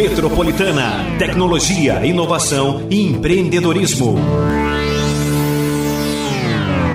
Metropolitana. Tecnologia, inovação e empreendedorismo. O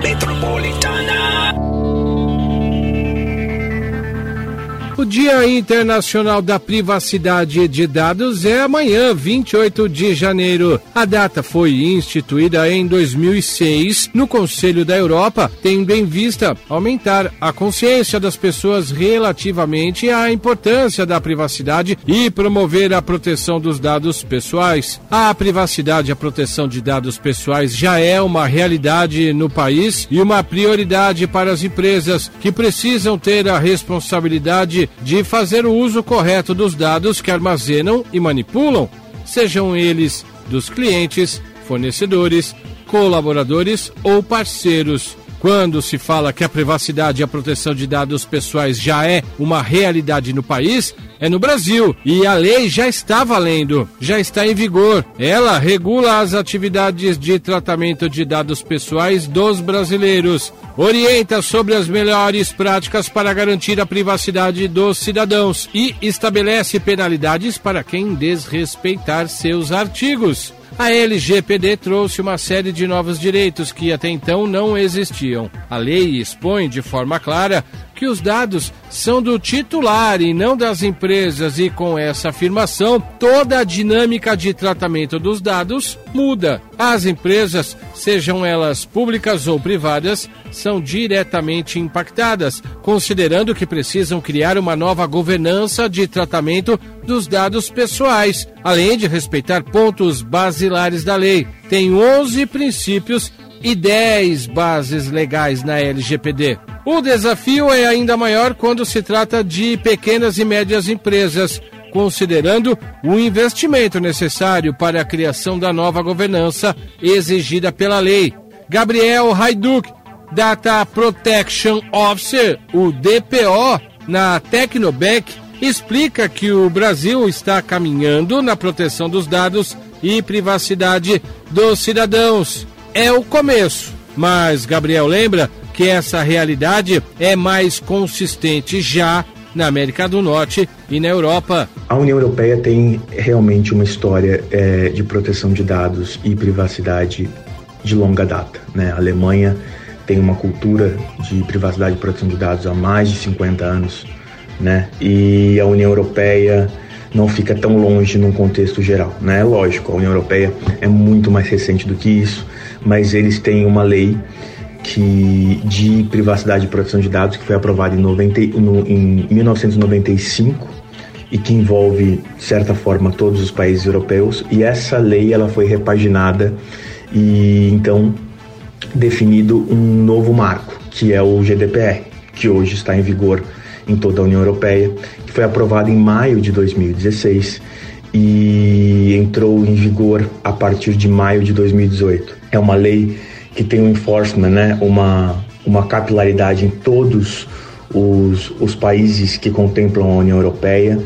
Dia Internacional da Privacidade de Dados é amanhã, 28 de janeiro. A data foi instituída em 2006 no Conselho da Europa, tendo em vista aumentar a consciência das pessoas relativamente à importância da privacidade e promover a proteção dos dados pessoais. A privacidade e a proteção de dados pessoais já é uma realidade no país e uma prioridade para as empresas que precisam ter a responsabilidade de fazer o uso correto dos dados que armazenam e manipulam, sejam eles dos clientes, fornecedores, colaboradores ou parceiros. Quando se fala que a privacidade e a proteção de dados pessoais já é uma realidade no país, é no Brasil e a lei já está valendo, já está em vigor. Ela regula as atividades de tratamento de dados pessoais dos brasileiros, orienta sobre as melhores práticas para garantir a privacidade dos cidadãos e estabelece penalidades para quem desrespeitar seus artigos. A LGPD trouxe uma série de novos direitos que até então não existiam. A lei expõe de forma clara que os dados são do titular e não das empresas, e com essa afirmação, toda a dinâmica de tratamento dos dados muda. As empresas, sejam elas públicas ou privadas, são diretamente impactadas, considerando que precisam criar uma nova governança de tratamento dos dados pessoais, além de respeitar pontos basilares da lei. Tem 11 princípios e 10 bases legais na LGPD. O desafio é ainda maior quando se trata de pequenas e médias empresas, considerando o investimento necessário para a criação da nova governança exigida pela lei. Gabriel Hajduk, Data Protection Officer, o DPO, na Tecnobank, explica que o Brasil está caminhando na proteção dos dados e privacidade dos cidadãos. É o começo, mas Gabriel lembra que essa realidade é mais consistente já na América do Norte e na Europa. A União Europeia tem realmente uma história é, de proteção de dados e privacidade de longa data. Né? A Alemanha tem uma cultura de privacidade e proteção de dados há mais de 50 anos, né? E a União Europeia não fica tão longe num contexto geral, né? Lógico, a União Europeia é muito mais recente do que isso, mas eles têm uma lei que de privacidade e proteção de dados que foi aprovada em, 90, no, em 1995 e que envolve de certa forma todos os países europeus e essa lei ela foi repaginada e então definido um novo marco que é o GDPR que hoje está em vigor em toda a União Europeia que foi aprovado em maio de 2016 e entrou em vigor a partir de maio de 2018 é uma lei que tem um enforcement, né, uma, uma capilaridade em todos os, os países que contemplam a União Europeia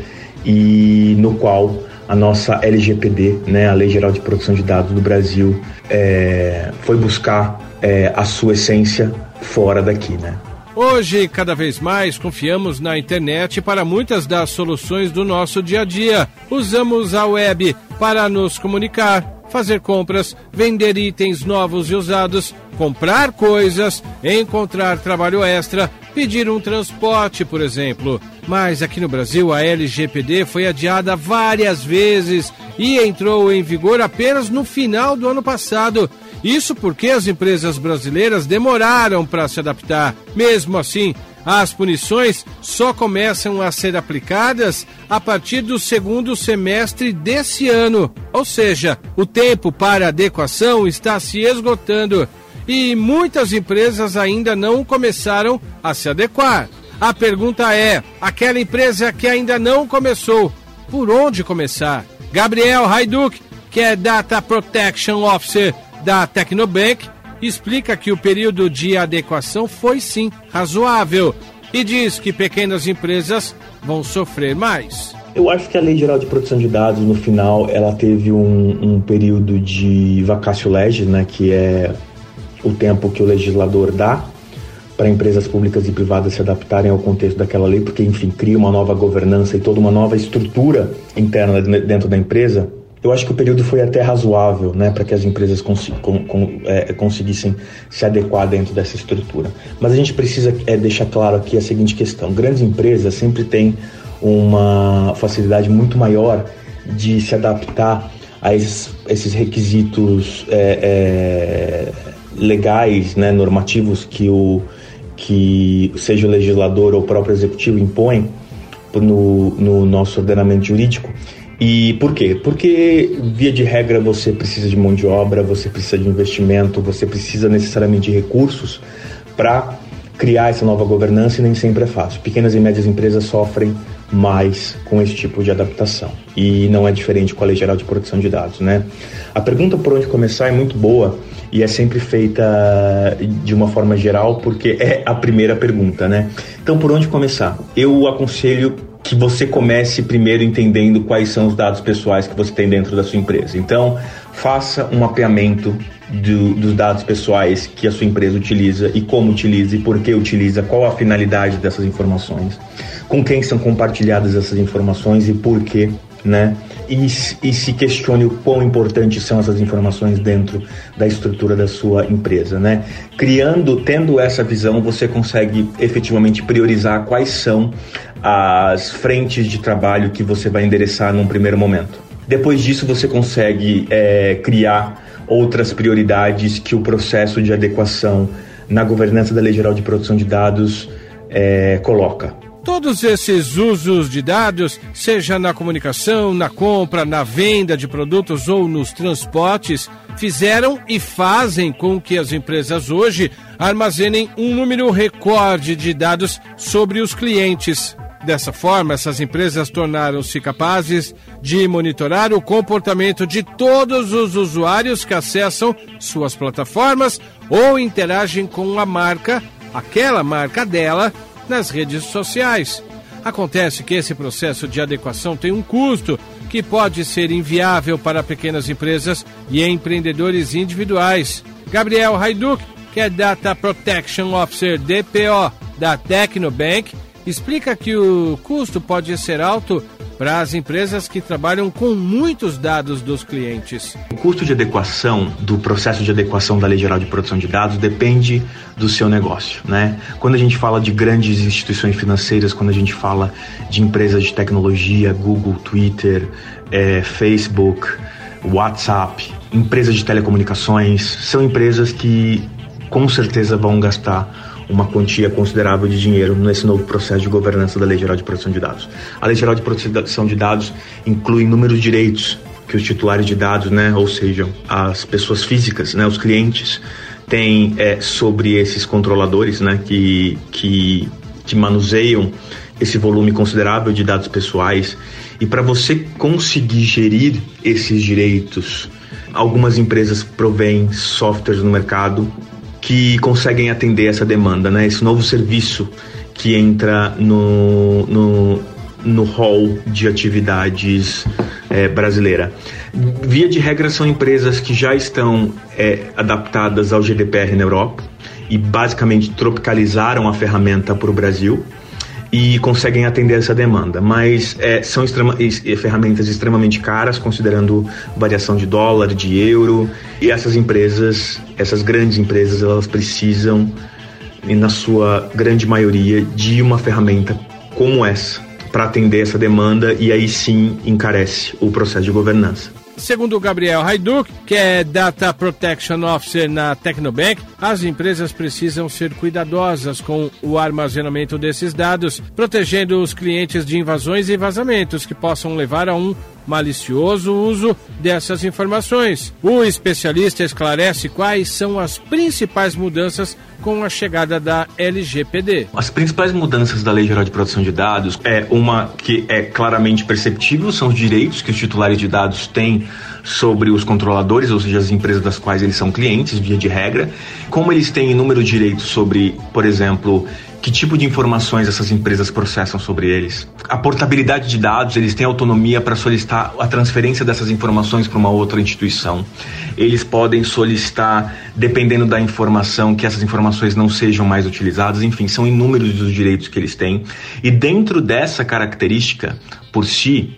e no qual a nossa LGPD, né, a Lei Geral de Proteção de Dados do Brasil, é, foi buscar é, a sua essência fora daqui, né? Hoje, cada vez mais, confiamos na internet para muitas das soluções do nosso dia a dia. Usamos a web para nos comunicar fazer compras, vender itens novos e usados, comprar coisas, encontrar trabalho extra, pedir um transporte, por exemplo. Mas aqui no Brasil a LGPD foi adiada várias vezes e entrou em vigor apenas no final do ano passado. Isso porque as empresas brasileiras demoraram para se adaptar. Mesmo assim, as punições só começam a ser aplicadas a partir do segundo semestre desse ano, ou seja, o tempo para adequação está se esgotando e muitas empresas ainda não começaram a se adequar. A pergunta é: aquela empresa que ainda não começou, por onde começar? Gabriel Haiduk, que é Data Protection Officer da Tecnobank, explica que o período de adequação foi sim razoável e diz que pequenas empresas vão sofrer mais. Eu acho que a Lei Geral de Proteção de Dados, no final, ela teve um, um período de vacácio legis, né, que é o tempo que o legislador dá para empresas públicas e privadas se adaptarem ao contexto daquela lei, porque, enfim, cria uma nova governança e toda uma nova estrutura interna dentro da empresa. Eu acho que o período foi até razoável, né, para que as empresas cons com, com, é, conseguissem se adequar dentro dessa estrutura. Mas a gente precisa é, deixar claro aqui a seguinte questão: grandes empresas sempre têm uma facilidade muito maior de se adaptar a esses, esses requisitos é, é, legais, né, normativos que o que seja o legislador ou o próprio executivo impõe no, no nosso ordenamento jurídico. E por quê? Porque, via de regra, você precisa de mão de obra, você precisa de investimento, você precisa necessariamente de recursos para criar essa nova governança e nem sempre é fácil. Pequenas e médias empresas sofrem mais com esse tipo de adaptação. E não é diferente com a Lei Geral de Proteção de Dados, né? A pergunta por onde começar é muito boa e é sempre feita de uma forma geral porque é a primeira pergunta, né? Então, por onde começar? Eu aconselho que você comece primeiro entendendo quais são os dados pessoais que você tem dentro da sua empresa. Então, faça um mapeamento do, dos dados pessoais que a sua empresa utiliza e como utiliza e por que utiliza, qual a finalidade dessas informações, com quem são compartilhadas essas informações e por quê, né? E, e se questione o quão importantes são essas informações dentro da estrutura da sua empresa, né? Criando, tendo essa visão, você consegue efetivamente priorizar quais são as frentes de trabalho que você vai endereçar num primeiro momento. Depois disso, você consegue é, criar outras prioridades que o processo de adequação na governança da Lei Geral de Proteção de Dados é, coloca. Todos esses usos de dados, seja na comunicação, na compra, na venda de produtos ou nos transportes, fizeram e fazem com que as empresas hoje armazenem um número recorde de dados sobre os clientes. Dessa forma, essas empresas tornaram-se capazes de monitorar o comportamento de todos os usuários que acessam suas plataformas ou interagem com a marca, aquela marca dela, nas redes sociais. Acontece que esse processo de adequação tem um custo que pode ser inviável para pequenas empresas e empreendedores individuais. Gabriel Haiduk, que é Data Protection Officer DPO da Tecnobank, explica que o custo pode ser alto para as empresas que trabalham com muitos dados dos clientes. O custo de adequação do processo de adequação da Lei Geral de Proteção de Dados depende do seu negócio, né? Quando a gente fala de grandes instituições financeiras, quando a gente fala de empresas de tecnologia, Google, Twitter, é, Facebook, WhatsApp, empresas de telecomunicações, são empresas que com certeza vão gastar uma quantia considerável de dinheiro nesse novo processo de governança da Lei Geral de Proteção de Dados. A Lei Geral de Proteção de Dados inclui inúmeros direitos que os titulares de dados, né, ou seja, as pessoas físicas, né, os clientes, têm é, sobre esses controladores, né, que, que, que manuseiam esse volume considerável de dados pessoais. E para você conseguir gerir esses direitos, algumas empresas provêm softwares no mercado que conseguem atender essa demanda, né? Esse novo serviço que entra no, no, no hall de atividades é, brasileira. Via de regra, são empresas que já estão é, adaptadas ao GDPR na Europa e basicamente tropicalizaram a ferramenta para o Brasil e conseguem atender essa demanda, mas é, são extrema, ferramentas extremamente caras, considerando variação de dólar, de euro, e essas empresas, essas grandes empresas, elas precisam, na sua grande maioria, de uma ferramenta como essa para atender essa demanda e aí sim encarece o processo de governança. Segundo o Gabriel Haiduk, que é Data Protection Officer na Tecnobank, as empresas precisam ser cuidadosas com o armazenamento desses dados, protegendo os clientes de invasões e vazamentos que possam levar a um malicioso uso dessas informações. O especialista esclarece quais são as principais mudanças com a chegada da LGPD. As principais mudanças da Lei Geral de Proteção de Dados é uma que é claramente perceptível, são os direitos que os titulares de dados têm sobre os controladores, ou seja, as empresas das quais eles são clientes, via de regra. Como eles têm inúmeros direitos sobre, por exemplo, que tipo de informações essas empresas processam sobre eles. A portabilidade de dados, eles têm autonomia para solicitar a transferência dessas informações para uma outra instituição. Eles podem solicitar, dependendo da informação, que essas informações não sejam mais utilizadas. Enfim, são inúmeros os direitos que eles têm. E dentro dessa característica, por si,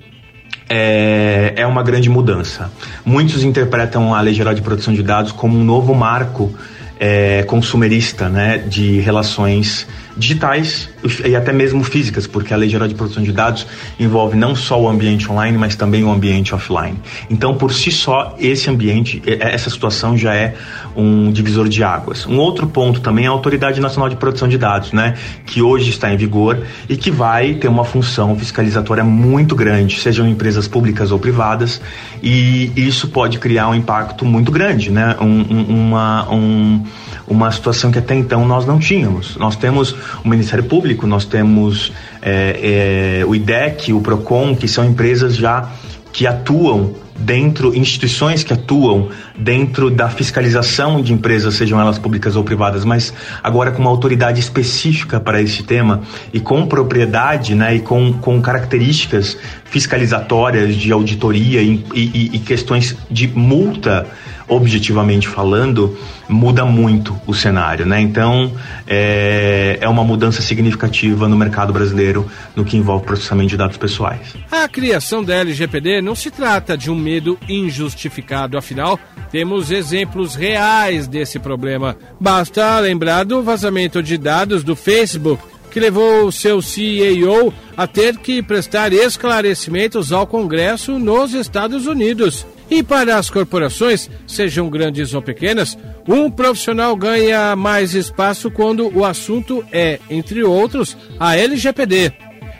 é, é uma grande mudança. Muitos interpretam a Lei Geral de Proteção de Dados como um novo marco é, consumerista né, de relações digitais e até mesmo físicas, porque a Lei Geral de Proteção de Dados envolve não só o ambiente online, mas também o ambiente offline. Então, por si só, esse ambiente, essa situação já é um divisor de águas. Um outro ponto também é a Autoridade Nacional de Proteção de Dados, né, que hoje está em vigor e que vai ter uma função fiscalizatória muito grande, sejam empresas públicas ou privadas, e isso pode criar um impacto muito grande, né, um, uma, um, uma situação que até então nós não tínhamos. Nós temos o Ministério Público, nós temos é, é, o IDEC, o PROCON, que são empresas já que atuam dentro, instituições que atuam dentro da fiscalização de empresas, sejam elas públicas ou privadas, mas agora com uma autoridade específica para esse tema e com propriedade né, e com, com características fiscalizatórias de auditoria e, e, e questões de multa objetivamente falando, muda muito o cenário, né? Então, é, é uma mudança significativa no mercado brasileiro no que envolve processamento de dados pessoais. A criação da LGPD não se trata de um medo injustificado, afinal, temos exemplos reais desse problema. Basta lembrar do vazamento de dados do Facebook que levou seu CEO a ter que prestar esclarecimentos ao Congresso nos Estados Unidos. E para as corporações, sejam grandes ou pequenas, um profissional ganha mais espaço quando o assunto é, entre outros, a LGPD.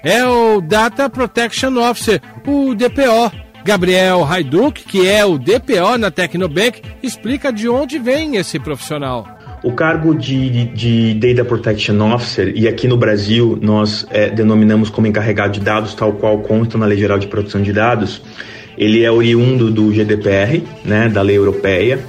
É o Data Protection Officer, o DPO. Gabriel Haiduk, que é o DPO na Tecnobank, explica de onde vem esse profissional. O cargo de, de Data Protection Officer, e aqui no Brasil nós é, denominamos como encarregado de dados, tal qual consta na Lei Geral de Proteção de Dados, ele é oriundo do GDPR, né, da lei europeia,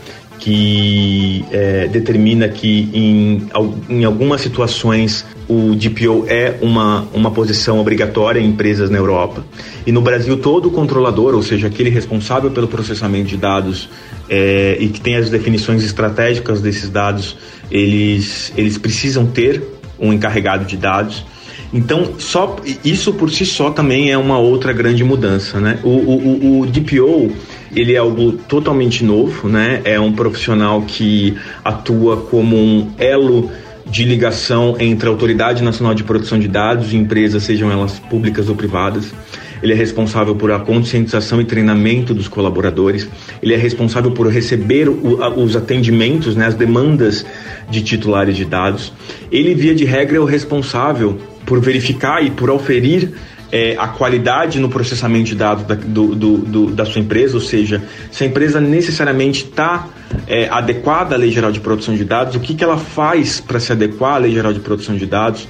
que é, determina que em, em algumas situações o DPO é uma, uma posição obrigatória em empresas na Europa. E no Brasil, todo controlador, ou seja, aquele responsável pelo processamento de dados é, e que tem as definições estratégicas desses dados, eles, eles precisam ter um encarregado de dados. Então, só isso por si só também é uma outra grande mudança, né? O, o, o DPO ele é algo totalmente novo, né? É um profissional que atua como um elo de ligação entre a Autoridade Nacional de Proteção de Dados e empresas, sejam elas públicas ou privadas. Ele é responsável por a conscientização e treinamento dos colaboradores. Ele é responsável por receber o, a, os atendimentos, né, as demandas de titulares de dados. Ele, via de regra, é o responsável por verificar e por oferir é, a qualidade no processamento de dados da, do, do, do, da sua empresa, ou seja, se a empresa necessariamente está é, adequada à Lei Geral de Proteção de Dados, o que, que ela faz para se adequar à Lei Geral de Proteção de Dados.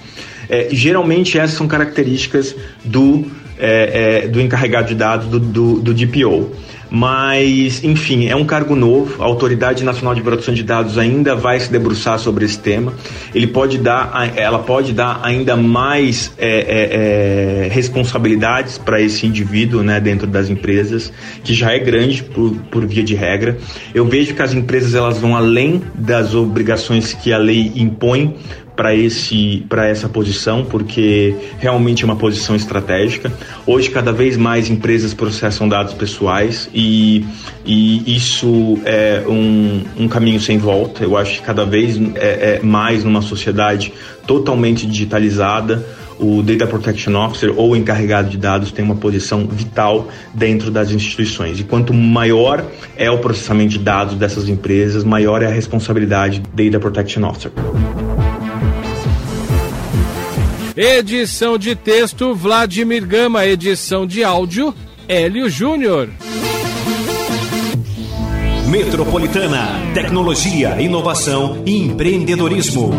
É, geralmente essas são características do, é, é, do encarregado de dados do, do, do DPO. Mas, enfim, é um cargo novo. A Autoridade Nacional de Proteção de Dados ainda vai se debruçar sobre esse tema. Ele pode dar, ela pode dar ainda mais é, é, é, responsabilidades para esse indivíduo, né, dentro das empresas, que já é grande por, por via de regra. Eu vejo que as empresas elas vão além das obrigações que a lei impõe para esse para essa posição porque realmente é uma posição estratégica hoje cada vez mais empresas processam dados pessoais e, e isso é um, um caminho sem volta eu acho que cada vez é, é mais numa sociedade totalmente digitalizada o Data Protection Officer ou encarregado de dados tem uma posição vital dentro das instituições. E quanto maior é o processamento de dados dessas empresas, maior é a responsabilidade do Data Protection Officer. Edição de texto Vladimir Gama, edição de áudio Hélio Júnior. Metropolitana, tecnologia, inovação e empreendedorismo.